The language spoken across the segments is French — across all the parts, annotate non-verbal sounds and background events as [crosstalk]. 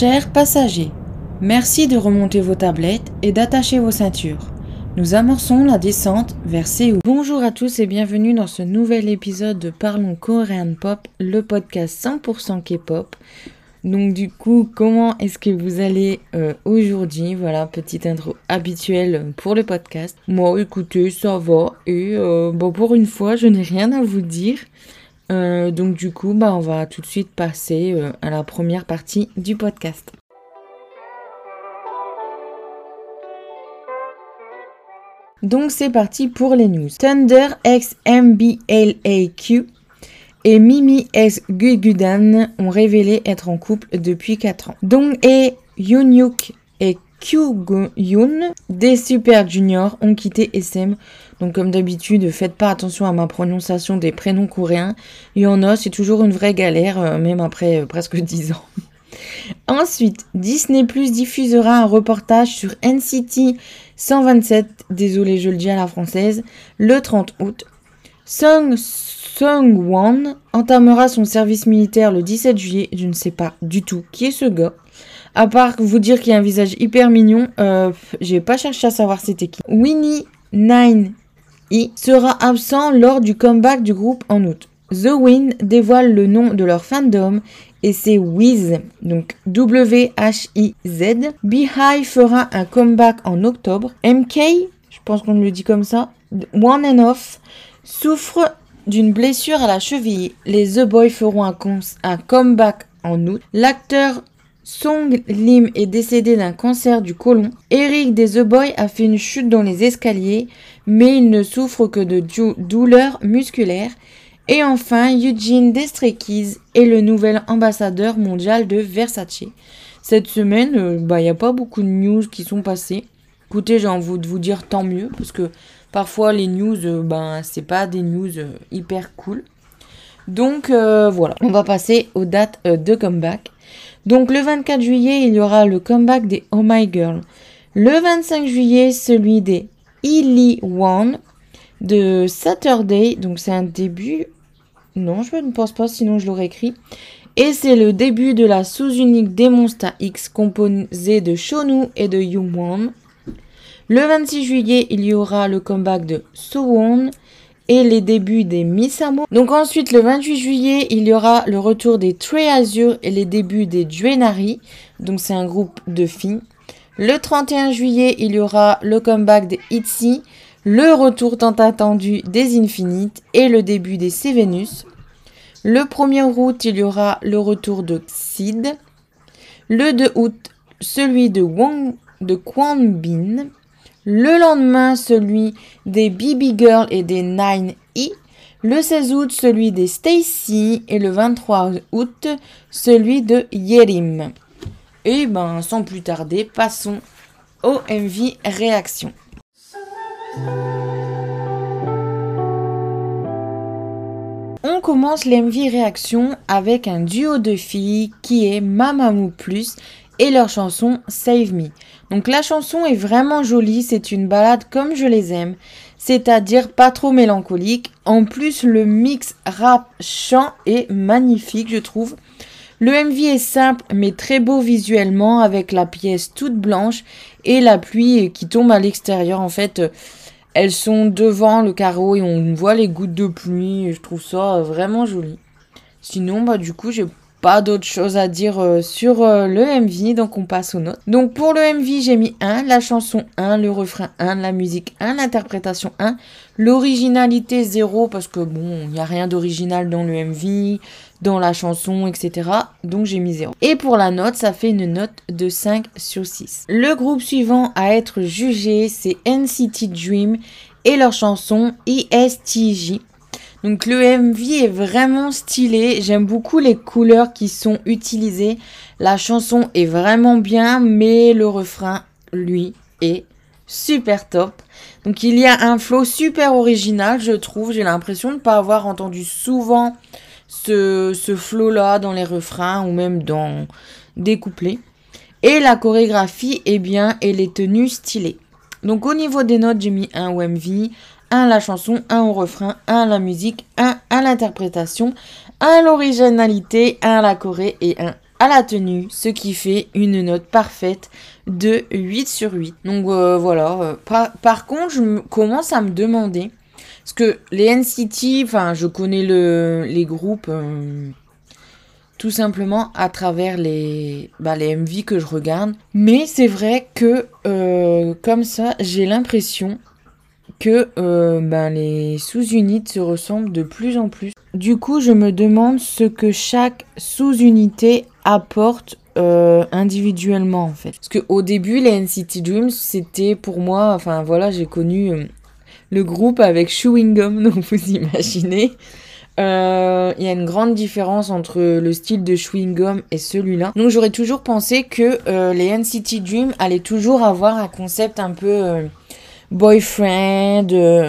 Chers passagers, merci de remonter vos tablettes et d'attacher vos ceintures. Nous amorçons la descente vers Séoul. Bonjour à tous et bienvenue dans ce nouvel épisode de Parlons Korean Pop, le podcast 100% K-pop. Donc du coup, comment est-ce que vous allez euh, aujourd'hui? Voilà, petite intro habituelle pour le podcast. Moi, écoutez, ça va. Et euh, bon, pour une fois, je n'ai rien à vous dire. Euh, donc du coup, bah, on va tout de suite passer à la première partie du podcast. Donc c'est parti pour les news. Thunder X MBLAQ et Mimi S. Gugudan ont révélé être en couple depuis 4 ans. Dong et Yunyuk et Kyu Yoon des Super Juniors ont quitté SM. Donc comme d'habitude, faites pas attention à ma prononciation des prénoms coréens. Il y en a, c'est toujours une vraie galère, euh, même après euh, presque [laughs] 10 ans. Ensuite, Disney Plus diffusera un reportage sur NCT 127, désolé je le dis à la française, le 30 août. Sung Sung-won entamera son service militaire le 17 juillet. Je ne sais pas du tout qui est ce gars. À part vous dire qu'il a un visage hyper mignon, euh, j'ai pas cherché à savoir c'était qui. Winnie 9 E sera absent lors du comeback du groupe en août. The Wind dévoile le nom de leur fandom et c'est Wiz, donc W-H-I-Z. Beehive fera un comeback en octobre. MK, je pense qu'on le dit comme ça, One and Off, souffre d'une blessure à la cheville. Les The Boys feront un, un comeback en août. L'acteur Song Lim est décédé d'un cancer du côlon. Eric des The Boys a fait une chute dans les escaliers, mais il ne souffre que de douleurs musculaires. Et enfin, Eugene Destrekis est le nouvel ambassadeur mondial de Versace. Cette semaine, euh, bah, il n'y a pas beaucoup de news qui sont passées. Écoutez, j'ai envie de vous dire tant mieux, parce que parfois les news, euh, ben, c'est pas des news euh, hyper cool. Donc voilà, on va passer aux dates de comeback. Donc le 24 juillet, il y aura le comeback des Oh My Girl. Le 25 juillet, celui des Illy One de Saturday. Donc c'est un début non, je ne pense pas, sinon je l'aurais écrit. Et c'est le début de la sous-unique des Monsta X composée de Shonu et de Yumwon. Le 26 juillet, il y aura le comeback de Suwon et les débuts des Misamo. Donc ensuite, le 28 juillet, il y aura le retour des Trey Azure et les débuts des Juenari. Donc c'est un groupe de filles. Le 31 juillet, il y aura le comeback des Itzy le retour tant attendu des Infinites et le début des Sevenus. Le 1er août, il y aura le retour de Xid. Le 2 août, celui de, de Quan Bin. Le lendemain, celui des BB Girl et des 9E. Le 16 août, celui des Stacy. Et le 23 août, celui de Yerim. Et ben, sans plus tarder, passons au MV Réaction. On commence l'MV réaction avec un duo de filles qui est Mamamoo Plus et leur chanson Save Me. Donc la chanson est vraiment jolie, c'est une balade comme je les aime, c'est-à-dire pas trop mélancolique. En plus le mix rap chant est magnifique je trouve. Le MV est simple mais très beau visuellement avec la pièce toute blanche et la pluie qui tombe à l'extérieur en fait. Elles sont devant le carreau et on voit les gouttes de pluie. Je trouve ça vraiment joli. Sinon, bah du coup, j'ai pas d'autre chose à dire euh, sur euh, le MV, donc on passe aux notes. Donc pour le MV, j'ai mis 1, la chanson 1, le refrain 1, la musique 1, l'interprétation 1, l'originalité 0 parce que bon, il n'y a rien d'original dans le MV, dans la chanson, etc. Donc j'ai mis 0. Et pour la note, ça fait une note de 5 sur 6. Le groupe suivant à être jugé, c'est NCT Dream et leur chanson ESTJ. Donc le MV est vraiment stylé, j'aime beaucoup les couleurs qui sont utilisées. La chanson est vraiment bien, mais le refrain, lui, est super top. Donc il y a un flow super original, je trouve. J'ai l'impression de ne pas avoir entendu souvent ce, ce flow-là dans les refrains ou même dans des couplets. Et la chorégraphie est bien et les tenues stylées. Donc au niveau des notes, j'ai mis un MV, 1 la chanson, 1 au refrain, 1 la musique, 1 à l'interprétation, 1 l'originalité, 1 la choré et 1 à la tenue, ce qui fait une note parfaite de 8 sur 8. Donc euh, voilà. Euh, par, contre, je commence à me demander, parce que les NCT, je connais le, les groupes euh, tout simplement à travers les, bah, les MV que je regarde. Mais c'est vrai que comme ça, j'ai l'impression que ben, les sous-unités se ressemblent de plus en plus. Du coup, je me demande ce que chaque sous-unité apporte euh, individuellement en fait. Parce qu'au début, les NCT Dreams, c'était pour moi, enfin voilà, j'ai connu euh, le groupe avec Chewing Gum, [laughs] donc vous imaginez. Euh, il y a une grande différence entre le style de Chewing Gum et celui-là. Donc j'aurais toujours pensé que les NCT Dreams allaient toujours avoir un concept un peu boyfriend,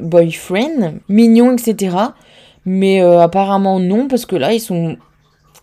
boyfriend, mignon, etc. Mais apparemment non, parce que là, ils sont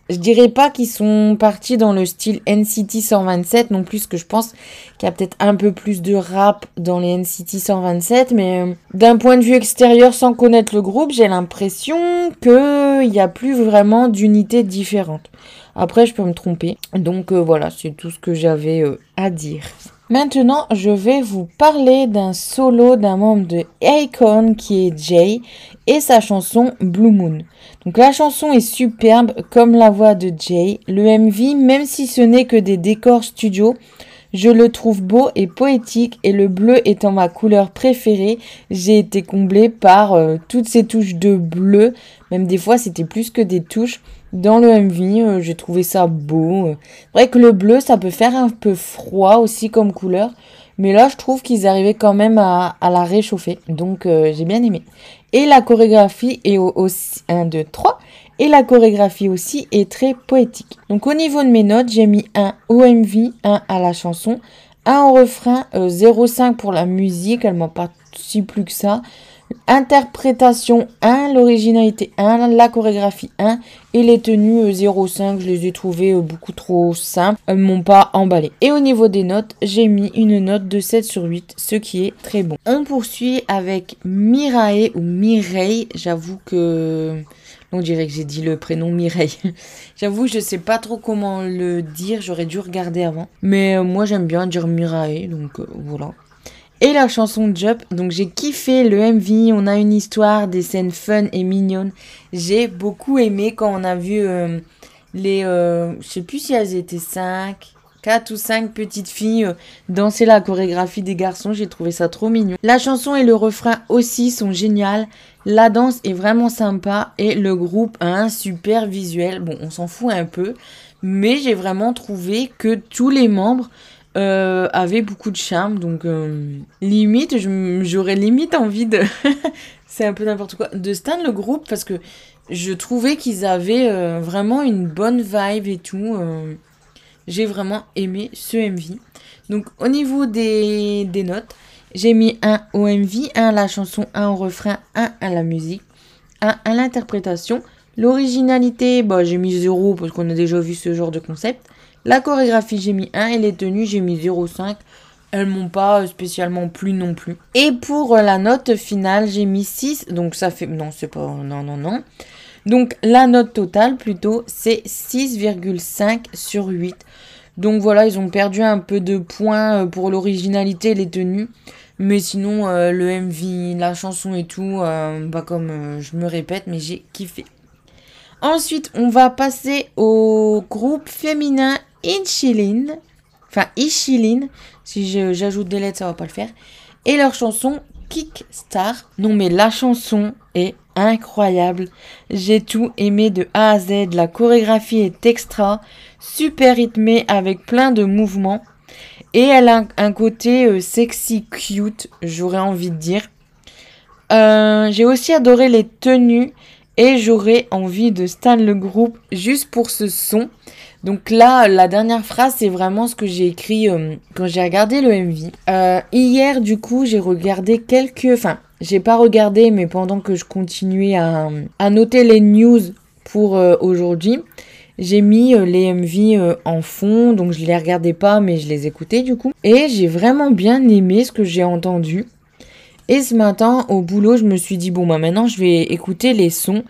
je dirais pas qu'ils sont partis dans le style NCT 127 non plus, que je pense qu'il y a peut-être un peu plus de rap dans les NCT 127, mais euh, d'un point de vue extérieur, sans connaître le groupe, j'ai l'impression qu'il n'y a plus vraiment d'unités différentes. Après, je peux me tromper. Donc euh, voilà, c'est tout ce que j'avais euh, à dire. Maintenant, je vais vous parler d'un solo d'un membre de Akon qui est Jay et sa chanson Blue Moon. Donc la chanson est superbe comme la voix de Jay. Le MV, même si ce n'est que des décors studio, je le trouve beau et poétique et le bleu étant ma couleur préférée, j'ai été comblée par euh, toutes ces touches de bleu. Même des fois, c'était plus que des touches. Dans le MV, euh, j'ai trouvé ça beau. Vrai que le bleu, ça peut faire un peu froid aussi comme couleur. Mais là, je trouve qu'ils arrivaient quand même à, la réchauffer. Donc, euh, j'ai bien aimé. Et la chorégraphie est aussi 1, 2, 3. Et la chorégraphie aussi est très poétique. Donc au niveau de mes notes, j'ai mis un OMV, 1 à la chanson, 1 au refrain, 0,5 euh, pour la musique, elle m'a pas si plus que ça. Interprétation 1, l'originalité 1, la chorégraphie 1 et les tenues 0,5, euh, je les ai trouvées euh, beaucoup trop simples, elles m'ont pas emballé. Et au niveau des notes, j'ai mis une note de 7 sur 8, ce qui est très bon. On poursuit avec Mirae ou Mireille, j'avoue que... On dirait que j'ai dit le prénom Mireille. [laughs] J'avoue, je sais pas trop comment le dire, j'aurais dû regarder avant. Mais euh, moi j'aime bien dire Mirae, donc voilà et la chanson Jump. Donc j'ai kiffé le MV, on a une histoire, des scènes fun et mignonnes. J'ai beaucoup aimé quand on a vu euh, les... Euh, je sais plus si elles étaient 5, 4 ou 5 petites filles euh, danser la chorégraphie des garçons. J'ai trouvé ça trop mignon. La chanson et le refrain aussi sont géniales. La danse est vraiment sympa et le groupe a un super visuel. Bon, on s'en fout un peu. Mais j'ai vraiment trouvé que tous les membres euh, avait beaucoup de charme. Donc, euh, limite, j'aurais limite envie de. [laughs] c'est un peu n'importe quoi. De stand le groupe parce que je trouvais qu'ils avaient euh, vraiment une bonne vibe et tout. j'ai vraiment aimé ce MV. Donc, au niveau des, des notes, j'ai mis un au MV, un à la chanson, un au refrain, un à la musique, un à l'interprétation. L'originalité, bah, j'ai mis 0 parce qu'on a déjà vu ce genre de concept. La chorégraphie, j'ai mis 1 et les tenues, j'ai mis 0,5. Elles m'ont pas spécialement plu non plus. Et pour la note finale, j'ai mis 6. Donc ça fait... Non, c'est. Non, non, non. Donc la note totale, plutôt, c'est 6,5 sur 8. Donc voilà, ils ont perdu un peu de points euh, pour l'originalité et les tenues. Mais sinon, euh, le MV, la chanson et tout, euh, bah comme je me répète, mais j'ai kiffé. Ensuite, on va passer au groupe féminin Inchilin, enfin Ichilin, si j'ajoute des lettres ça va pas le faire, et leur chanson Kickstar. Non mais la chanson est incroyable, j'ai tout aimé de A à Z, la chorégraphie est extra, super rythmée avec plein de mouvements, et elle a un côté euh, sexy cute, j'aurais envie de dire. Euh, j'ai aussi adoré les tenues et j'aurais envie de stan le groupe juste pour ce son. Donc là, la dernière phrase, c'est vraiment ce que j'ai écrit euh, quand j'ai regardé le MV. Euh, hier, du coup, j'ai regardé quelques... Enfin, j'ai pas regardé, mais pendant que je continuais à, noter les news pour euh, aujourd'hui, j'ai mis les MV en fond, donc je les regardais pas, mais je les écoutais du coup. Et j'ai vraiment bien aimé ce que j'ai entendu. Et ce matin, au boulot, je me suis dit, bon, bah maintenant, je vais écouter les sons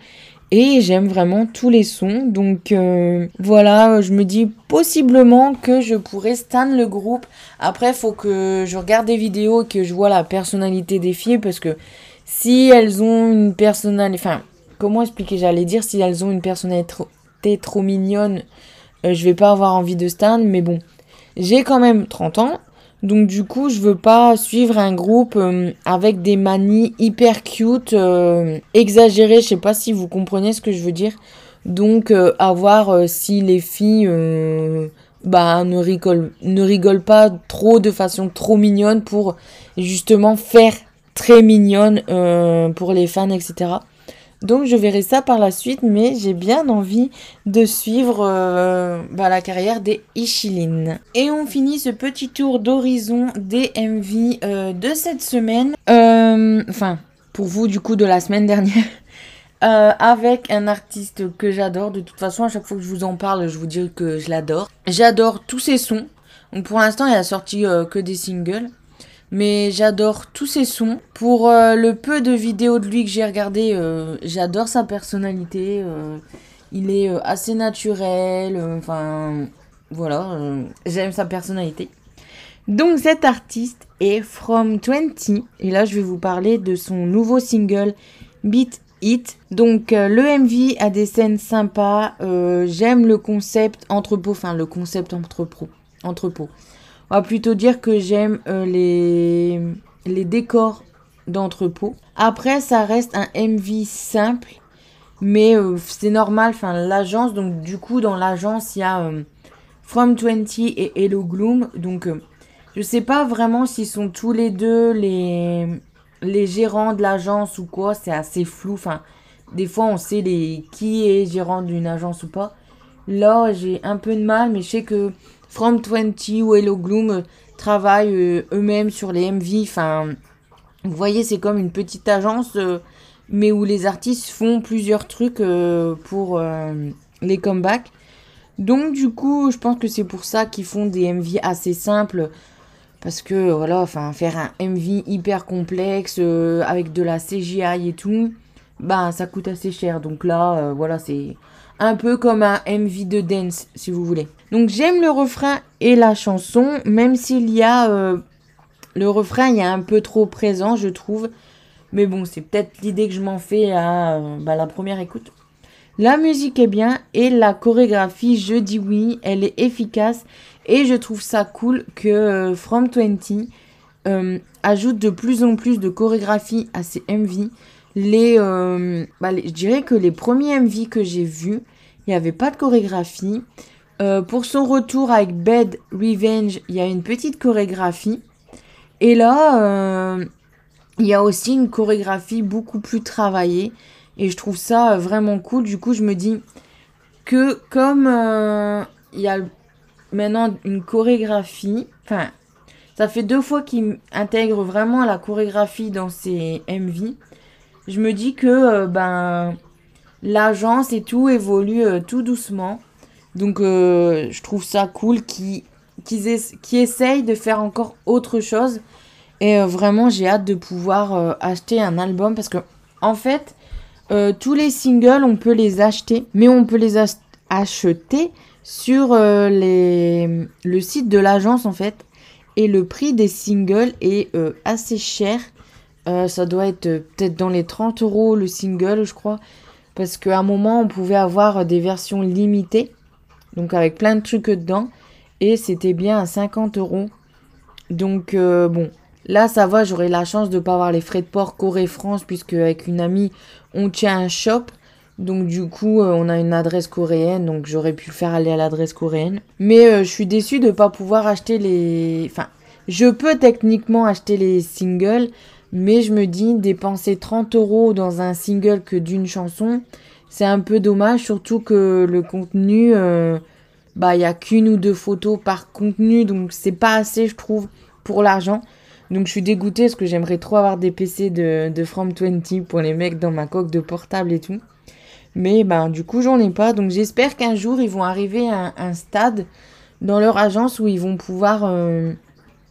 Et j'aime vraiment tous les sons. Donc euh, voilà, je me dis possiblement que je pourrais stan le groupe. Après, faut que je regarde des vidéos et que je vois la personnalité des filles. Parce que si elles ont une personnalité... Enfin, comment expliquer? J'allais dire si elles ont une personnalité trop, mignonne, euh, je vais pas avoir envie de stan. Mais bon, j'ai quand même 30 ans. Donc du coup, je veux pas suivre un groupe euh, avec des manies hyper cute, euh, exagérées. Je sais pas si vous comprenez ce que je veux dire. Donc euh, à voir si les filles bah, ne, rigolent, ne rigolent pas trop de façon trop mignonne pour justement faire très mignonne pour les fans, etc. Donc je verrai ça par la suite, mais j'ai bien envie de suivre euh, bah, la carrière des Ishilin. Et on finit ce petit tour d'horizon des MV euh, de cette semaine. Euh, enfin, pour vous du coup de la semaine dernière. [laughs] avec un artiste que j'adore. De toute façon, à chaque fois que je vous en parle, je vous dis que je l'adore. J'adore tous ses sons. Pour l'instant, il a sorti que des singles mais j'adore tous ses sons. Pour euh, le peu de vidéos de lui que j'ai regardé, euh, j'adore sa personnalité. Euh, il est assez naturel. Enfin, voilà, j'aime sa personnalité. Donc cet artiste est From 20 et là je vais vous parler de son nouveau single Beat It. Donc le MV a des scènes sympas, j'aime le concept entrepôt, enfin le concept entrepôt. entrepôt. On va plutôt dire que j'aime euh, les, les décors d'entrepôt. Après, ça reste un MV simple, mais euh, c'est normal. Enfin, l'agence, donc du coup, dans l'agence, il y a euh, From 20 et Hello Gloom. Donc, je sais pas vraiment s'ils sont tous les deux les, les gérants de l'agence ou quoi. C'est assez flou. Enfin, des fois, on sait les, qui est gérant d'une agence ou pas. Là, j'ai un peu de mal, mais je sais que From 20 ou Hello Gloom travaillent euh, eux-mêmes sur les MV. Enfin, vous voyez, c'est comme une petite agence, euh, mais où les artistes font plusieurs trucs euh, pour les comebacks. Donc, du coup, je pense que c'est pour ça qu'ils font des MV assez simples. Parce que, voilà, enfin, faire un MV hyper complexe avec de la CGI et tout, bah, ça coûte assez cher. Donc là, voilà, c'est un peu comme un MV de dance, si vous voulez. Donc j'aime le refrain et la chanson, même s'il y a euh, le refrain, il y a un peu trop présent, je trouve. Mais bon, c'est peut-être l'idée que je m'en fais à euh, bah, la première écoute. La musique est bien et la chorégraphie, je dis oui, elle est efficace et je trouve ça cool que euh, From 20 ajoute de plus en plus de chorégraphie à ses MV. Bah, les, je dirais que les premiers MV que j'ai vus, il n'y avait pas de chorégraphie. Euh, pour son retour avec Bed Revenge, il y a une petite chorégraphie. Et là, euh, il y a aussi une chorégraphie beaucoup plus travaillée. Et je trouve ça vraiment cool. Du coup, je me dis que comme euh, il y a maintenant une chorégraphie, enfin, ça fait deux fois qu'il intègre vraiment la chorégraphie dans ses MV. Je me dis que ben l'agence et tout évolue tout doucement. Donc euh, je trouve ça cool qu'ils essayent de faire encore autre chose. Et euh, vraiment, j'ai hâte de pouvoir euh, acheter un album parce que, en fait, tous les singles, on peut les acheter, mais on peut les acheter sur le site de l'agence, en fait. Et le prix des singles est assez cher. ça doit être peut-être dans les 30 euros le single, je crois. Parce qu'à un moment, on pouvait avoir des versions limitées donc avec plein de trucs dedans. Et c'était bien à 50 euros. Donc euh, bon, là ça va, j'aurai la chance de ne pas avoir les frais de port Corée-France, puisque avec une amie, on tient un shop. Donc du coup, euh, on a une adresse coréenne, donc j'aurais pu faire aller à l'adresse coréenne. Mais euh, je suis déçue de ne pas pouvoir acheter les... Enfin, je peux techniquement acheter les singles, mais je me dis, dépenser 30 euros dans un single que d'une chanson, c'est un peu dommage, surtout que le contenu, euh, bah, il y a qu'une ou deux photos par contenu, donc c'est pas assez, je trouve, pour l'argent. Donc je suis dégoûtée parce que j'aimerais trop avoir des PC de, de From 20 pour les mecs dans ma coque de portable et tout. Mais ben du coup j'en ai pas. Donc j'espère qu'un jour ils vont arriver à un, stade dans leur agence où ils vont pouvoir euh,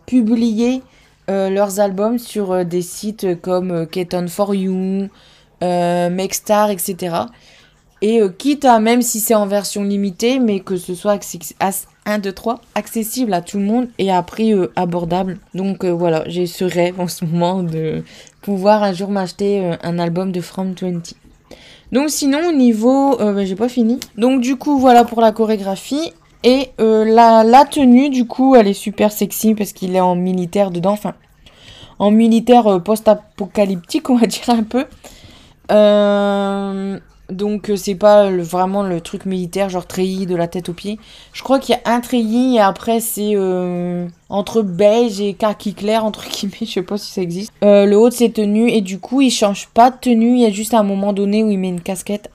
publier euh, leurs albums sur des sites comme Keton for You, Mexstar, etc. Et quitte à, même si c'est en version limitée, mais que ce soit 1, 2, 3, accessible à tout le monde et à prix abordable. Donc voilà, j'ai ce rêve en ce moment de pouvoir un jour m'acheter un album de From 20. Donc sinon, au niveau... Euh, bah, j'ai pas fini. Donc du coup, voilà pour la chorégraphie. Et euh, la, la, tenue, du coup, elle est super sexy parce qu'il est en militaire dedans. Enfin, en militaire euh, post-apocalyptique, on va dire un peu. Euh, donc euh, c'est pas vraiment le truc militaire, genre treillis de la tête aux pieds. Je crois qu'il y a un treillis et après c'est euh, entre beige et kaki clair, entre guillemets, [laughs] je sais pas si ça existe. Le haut de ses tenues et du coup il change pas de tenue, il y a juste un moment donné où il met une casquette.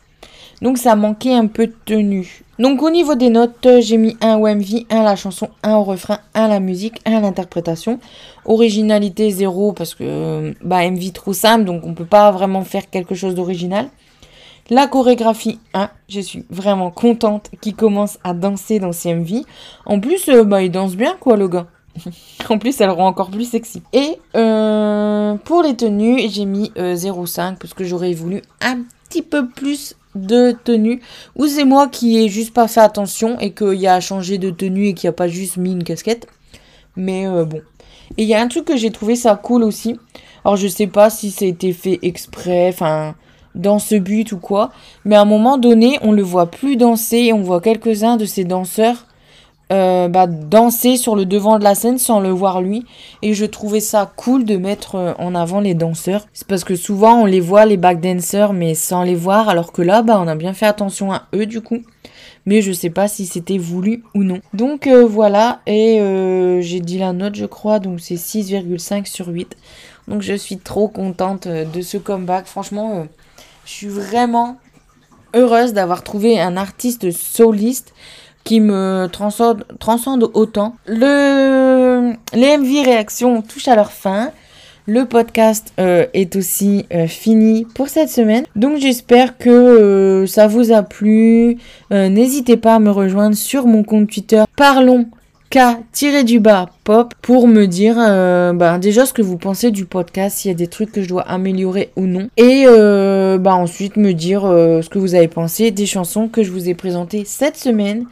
Donc ça manquait un peu de tenue. Donc au niveau des notes, j'ai mis un au MV, un à la chanson, un au refrain, un à la musique, un à l'interprétation. Originalité zéro parce que bah MV trop simple donc on peut pas vraiment faire quelque chose d'original. La chorégraphie 1, je suis vraiment contente qu'il commence à danser dans CMV. En plus, euh, bah, il danse bien, quoi, le gars. [laughs] en plus, elle rend encore plus sexy. Et euh, pour les tenues, j'ai mis 0,5 euh, parce que j'aurais voulu un petit peu plus de tenue. Ou c'est moi qui ai juste pas fait attention et qu'il y a changé de tenue et qu'il a pas juste mis une casquette. Mais bon. Et il y a un truc que j'ai trouvé ça cool aussi. Alors je sais pas si ça a été fait exprès, enfin dans ce but ou quoi. Mais à un moment donné, on le voit plus danser et on voit quelques-uns de ces danseurs euh, bah, danser sur le devant de la scène sans le voir lui. Et je trouvais ça cool de mettre euh, en avant les danseurs. C'est parce que souvent on les voit, les backdancers, mais sans les voir. Alors que là, bah, on a bien fait attention à eux du coup. Mais je sais pas si c'était voulu ou non. Donc euh, voilà, et j'ai dit la note je crois, donc c'est 6,5 sur 8. Donc je suis trop contente de ce comeback. Franchement, je suis vraiment heureuse d'avoir trouvé un artiste soliste qui me transcende, autant. Le, les MV réactions touchent à leur fin. Le podcast euh, est aussi euh, fini pour cette semaine. Donc j'espère que euh, ça vous a plu. N'hésitez pas à me rejoindre sur mon compte Twitter. Parlons K-du-bas pop pour me dire euh, bah, déjà ce que vous pensez du podcast, s'il y a des trucs que je dois améliorer ou non. Et euh, bah, ensuite me dire euh, ce que vous avez pensé des chansons que je vous ai présentées cette semaine.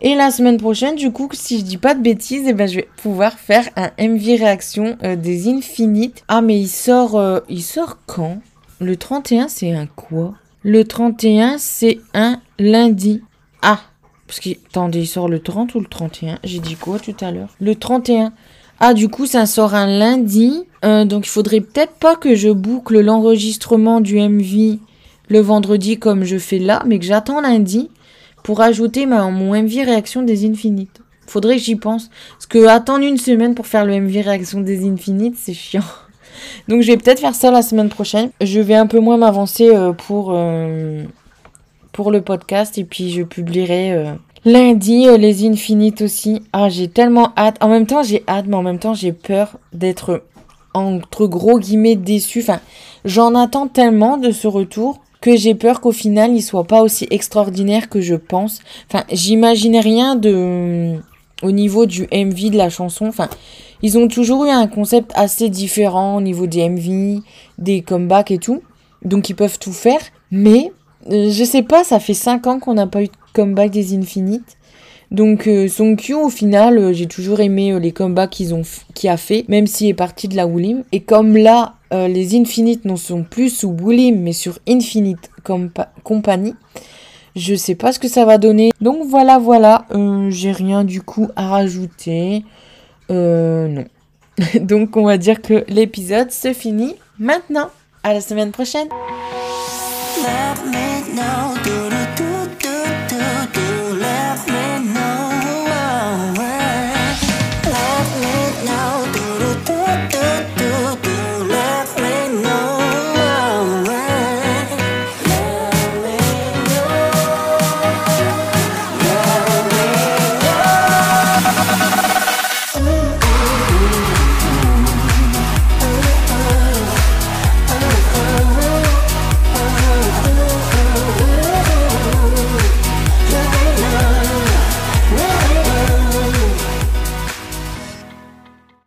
Et la semaine prochaine, du coup, si je dis pas de bêtises, eh ben, je vais pouvoir faire un MV réaction des Infinites. Ah, mais il sort, il sort quand? Le 31, c'est un quoi? Le 31, c'est un lundi. Ah, parce que, attendez, il sort le 30 ou le 31 J'ai dit quoi tout à l'heure? Le 31. Ah, du coup, ça sort un lundi. Euh, donc, il faudrait peut-être pas que je boucle l'enregistrement du MV le vendredi comme je fais là, mais que j'attends lundi pour ajouter ma, mon MV réaction des infinites. Faudrait que j'y pense. Parce que attendre une semaine pour faire le MV réaction des infinites, c'est chiant. Donc, je vais peut-être faire ça la semaine prochaine. Je vais un peu moins m'avancer euh, pour, euh, pour le podcast et puis je publierai euh, lundi euh, les Infinites aussi. Ah, j'ai tellement hâte. En même temps, j'ai hâte, mais en même temps, j'ai peur d'être entre gros guillemets déçu. Enfin, j'en attends tellement de ce retour que j'ai peur qu'au final, il soit pas aussi extraordinaire que je pense. Enfin, j'imaginais rien de au niveau du MV de la chanson. Enfin, ils ont toujours eu un concept assez différent au niveau des MV, des comebacks et tout. Donc ils peuvent tout faire, mais je sais pas, ça fait 5 ans qu'on n'a pas eu de comeback des Infinites. Donc euh, son Q au final, euh, j'ai toujours aimé les comebacks qu'ils ont qu'il a fait, même s'il est parti de la Woolim. Et comme là, les Infinites ne sont plus sous Woolim, mais sur Infinite Company, je sais pas ce que ça va donner. Donc voilà, voilà, j'ai rien du coup à rajouter. non. [laughs] Donc on va dire que l'épisode se finit maintenant. À la semaine prochaine. now.